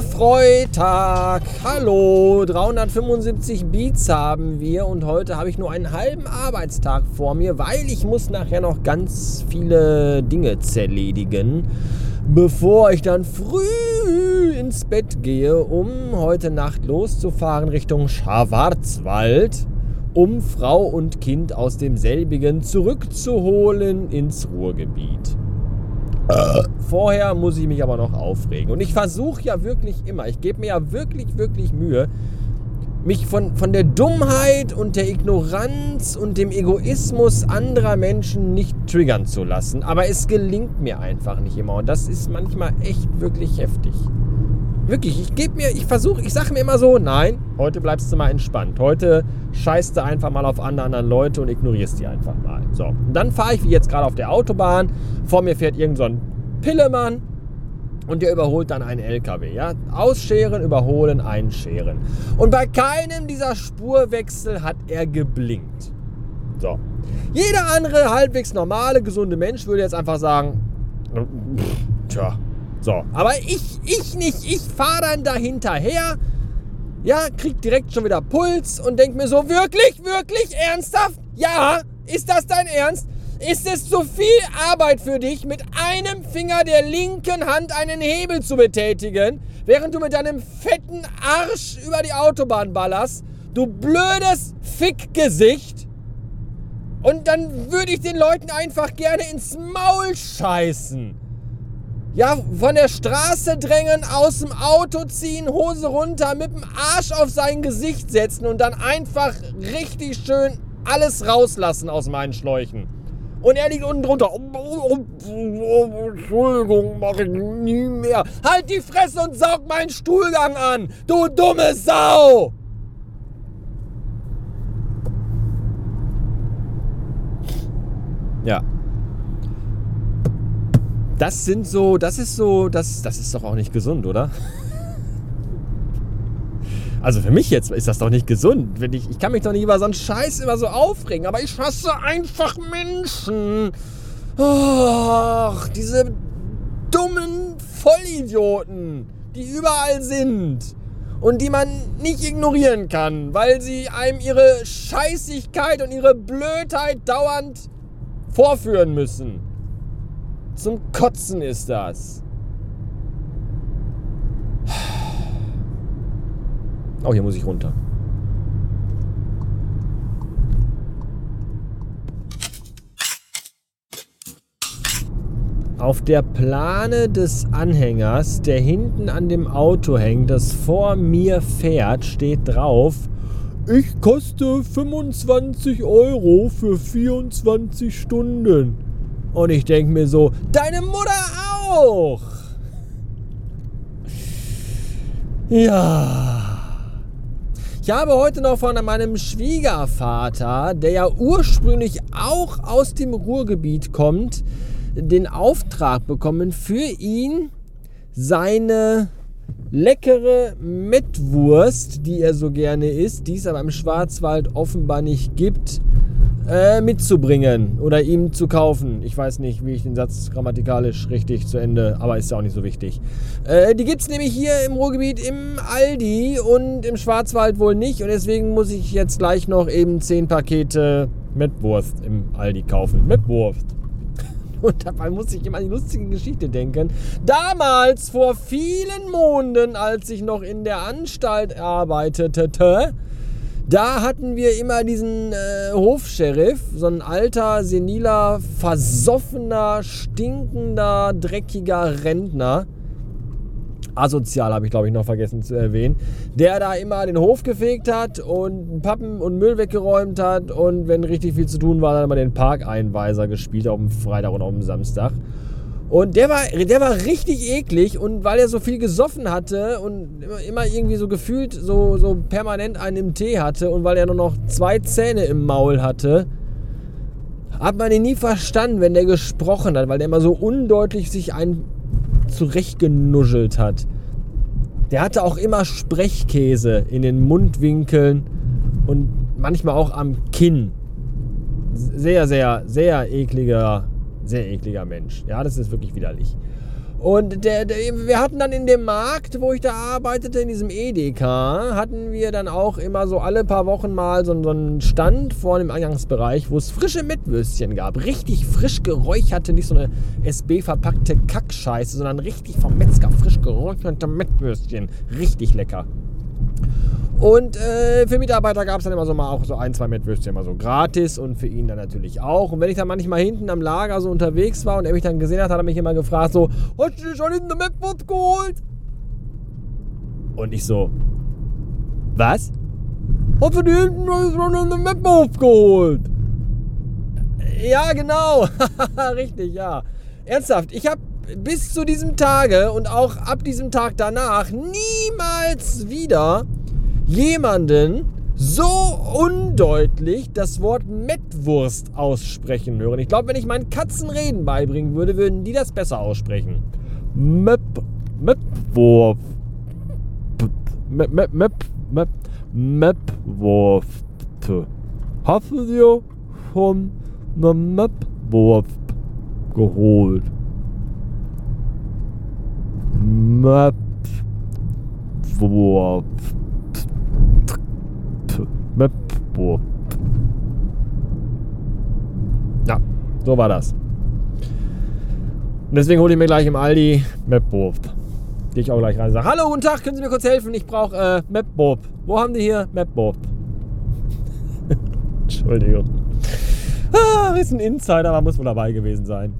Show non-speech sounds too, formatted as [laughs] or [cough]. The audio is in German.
Freitag. Hallo, 375 Beats haben wir und heute habe ich nur einen halben Arbeitstag vor mir, weil ich muss nachher noch ganz viele Dinge zerledigen, bevor ich dann früh ins Bett gehe, um heute Nacht loszufahren Richtung Schwarzwald, um Frau und Kind aus demselbigen zurückzuholen ins Ruhrgebiet. Vorher muss ich mich aber noch aufregen. Und ich versuche ja wirklich immer, ich gebe mir ja wirklich, wirklich Mühe, mich von, von der Dummheit und der Ignoranz und dem Egoismus anderer Menschen nicht triggern zu lassen. Aber es gelingt mir einfach nicht immer. Und das ist manchmal echt wirklich heftig. Wirklich, ich gebe mir, ich versuche, ich sage mir immer so, nein, heute bleibst du mal entspannt. Heute scheißt du einfach mal auf andere, andere Leute und ignorierst die einfach mal. So, und dann fahre ich wie jetzt gerade auf der Autobahn. Vor mir fährt irgend so ein Pillemann und der überholt dann einen LKW. Ja? Ausscheren, überholen, einscheren. Und bei keinem dieser Spurwechsel hat er geblinkt. So. Jeder andere halbwegs normale, gesunde Mensch würde jetzt einfach sagen, tja, so. Aber ich, ich nicht. Ich fahre dann dahinterher. Ja, krieg direkt schon wieder Puls und denk mir so, wirklich, wirklich, ernsthaft? Ja, ist das dein Ernst? Ist es zu viel Arbeit für dich, mit einem Finger der linken Hand einen Hebel zu betätigen, während du mit deinem fetten Arsch über die Autobahn ballerst? Du blödes Fickgesicht! Und dann würde ich den Leuten einfach gerne ins Maul scheißen. Ja, von der Straße drängen, aus dem Auto ziehen, Hose runter, mit dem Arsch auf sein Gesicht setzen und dann einfach richtig schön alles rauslassen aus meinen Schläuchen. Und er liegt unten drunter. Entschuldigung, mach ich nie mehr. Halt die Fresse und saug meinen Stuhlgang an, du dumme Sau! Ja. Das sind so, das ist so, das, das ist doch auch nicht gesund, oder? Also für mich jetzt ist das doch nicht gesund. Ich, ich kann mich doch nicht über so einen Scheiß immer so aufregen, aber ich hasse einfach Menschen. Och, diese dummen Vollidioten, die überall sind und die man nicht ignorieren kann, weil sie einem ihre Scheißigkeit und ihre Blödheit dauernd vorführen müssen. Zum Kotzen ist das. Oh, hier muss ich runter. Auf der Plane des Anhängers, der hinten an dem Auto hängt, das vor mir fährt, steht drauf, ich koste 25 Euro für 24 Stunden. Und ich denke mir so, deine Mutter auch. Ja. Ich habe heute noch von meinem Schwiegervater, der ja ursprünglich auch aus dem Ruhrgebiet kommt, den Auftrag bekommen, für ihn seine leckere Mettwurst, die er so gerne isst, die es aber im Schwarzwald offenbar nicht gibt, äh, mitzubringen oder ihm zu kaufen. Ich weiß nicht, wie ich den Satz grammatikalisch richtig zu Ende, aber ist ja auch nicht so wichtig. Äh, die gibt es nämlich hier im Ruhrgebiet im Aldi und im Schwarzwald wohl nicht und deswegen muss ich jetzt gleich noch eben 10 Pakete Mettwurst im Aldi kaufen. Mettwurst. [laughs] Und dabei muss ich immer an die lustige Geschichte denken. Damals, vor vielen Monaten, als ich noch in der Anstalt arbeitete, da hatten wir immer diesen äh, Hofsheriff, so ein alter, seniler, versoffener, stinkender, dreckiger Rentner. Asozial habe ich, glaube ich, noch vergessen zu erwähnen. Der da immer den Hof gefegt hat und Pappen und Müll weggeräumt hat und wenn richtig viel zu tun war, dann immer den Parkeinweiser gespielt auf dem Freitag und auf dem Samstag. Und der war, der war richtig eklig und weil er so viel gesoffen hatte und immer, irgendwie so gefühlt so, so permanent einen im Tee hatte und weil er nur noch zwei Zähne im Maul hatte, hat man ihn nie verstanden, wenn der gesprochen hat, weil der immer so undeutlich sich einen zurechtgenuschelt hat. Der hatte auch immer Sprechkäse in den Mundwinkeln und manchmal auch am Kinn. Sehr, sehr, sehr ekliger sehr ekliger Mensch. Ja, das ist wirklich widerlich. Und der, der, wir hatten dann in dem Markt, wo ich da arbeitete, in diesem Edeka, hatten wir dann auch immer so alle paar Wochen mal so, so einen Stand vor dem Eingangsbereich, wo es frische Mettwürstchen gab. Richtig frisch geräucherte, nicht so eine SB-verpackte Kackscheiße, sondern richtig vom Metzger frisch geräucherte Mettwürstchen. Richtig lecker. Und äh, für Mitarbeiter gab es dann immer so mal auch so ein, zwei Mettwürstchen immer so gratis und für ihn dann natürlich auch. Und wenn ich dann manchmal hinten am Lager so unterwegs war und er mich dann gesehen hat, hat er mich immer gefragt so, hast du dir schon hinten eine Mettwurst geholt? Und ich so, was? Hast du dir hinten schon eine Mettwurst geholt? Ja, genau. [laughs] Richtig, ja. Ernsthaft, ich habe bis zu diesem Tage und auch ab diesem Tag danach niemals wieder jemanden so undeutlich das Wort Mettwurst aussprechen hören. Ich glaube, wenn ich meinen Katzen Reden beibringen würde, würden die das besser aussprechen. Mep, Mettwurst. Mep, Mep, Mep, Mep, Mettwurst. Hast du dir schon eine Mettwurst geholt? Mettwurst. Möppo. Ja, so war das. Und deswegen hole ich mir gleich im Aldi Mapwurft. Gehe ich auch gleich rein und sage, hallo, guten Tag, können Sie mir kurz helfen? Ich brauche äh, Mapwurft. Wo haben die hier Mapwurft? [laughs] Entschuldigung. Ah, ist ein Insider, aber muss wohl dabei gewesen sein.